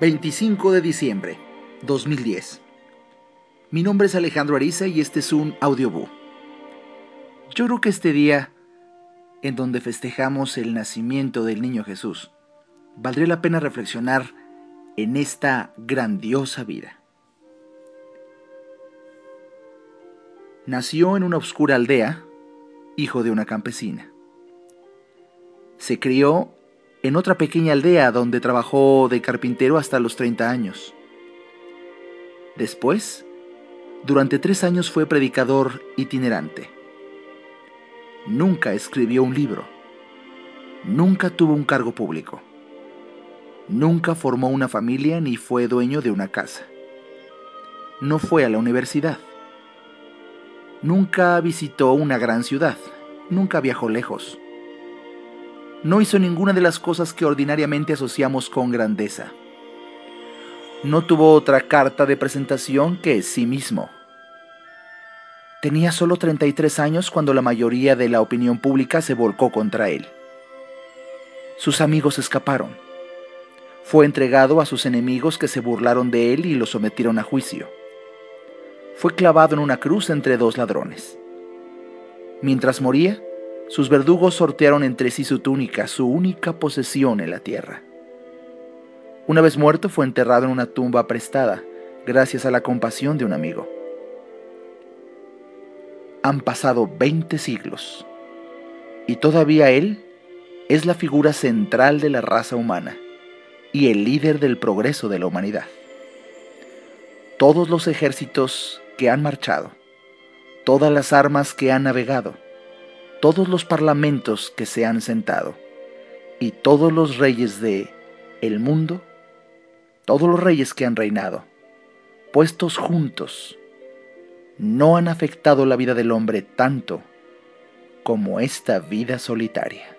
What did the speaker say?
25 de diciembre 2010. Mi nombre es Alejandro Ariza y este es un audiobook. Yo creo que este día, en donde festejamos el nacimiento del niño Jesús, valdría la pena reflexionar en esta grandiosa vida. Nació en una oscura aldea, hijo de una campesina. Se crió en otra pequeña aldea donde trabajó de carpintero hasta los 30 años. Después, durante tres años fue predicador itinerante. Nunca escribió un libro. Nunca tuvo un cargo público. Nunca formó una familia ni fue dueño de una casa. No fue a la universidad. Nunca visitó una gran ciudad. Nunca viajó lejos no hizo ninguna de las cosas que ordinariamente asociamos con grandeza. No tuvo otra carta de presentación que sí mismo. Tenía solo 33 años cuando la mayoría de la opinión pública se volcó contra él. Sus amigos escaparon. Fue entregado a sus enemigos que se burlaron de él y lo sometieron a juicio. Fue clavado en una cruz entre dos ladrones. Mientras moría, sus verdugos sortearon entre sí su túnica, su única posesión en la tierra. Una vez muerto fue enterrado en una tumba prestada, gracias a la compasión de un amigo. Han pasado 20 siglos y todavía él es la figura central de la raza humana y el líder del progreso de la humanidad. Todos los ejércitos que han marchado, todas las armas que han navegado, todos los parlamentos que se han sentado y todos los reyes de el mundo, todos los reyes que han reinado, puestos juntos, no han afectado la vida del hombre tanto como esta vida solitaria.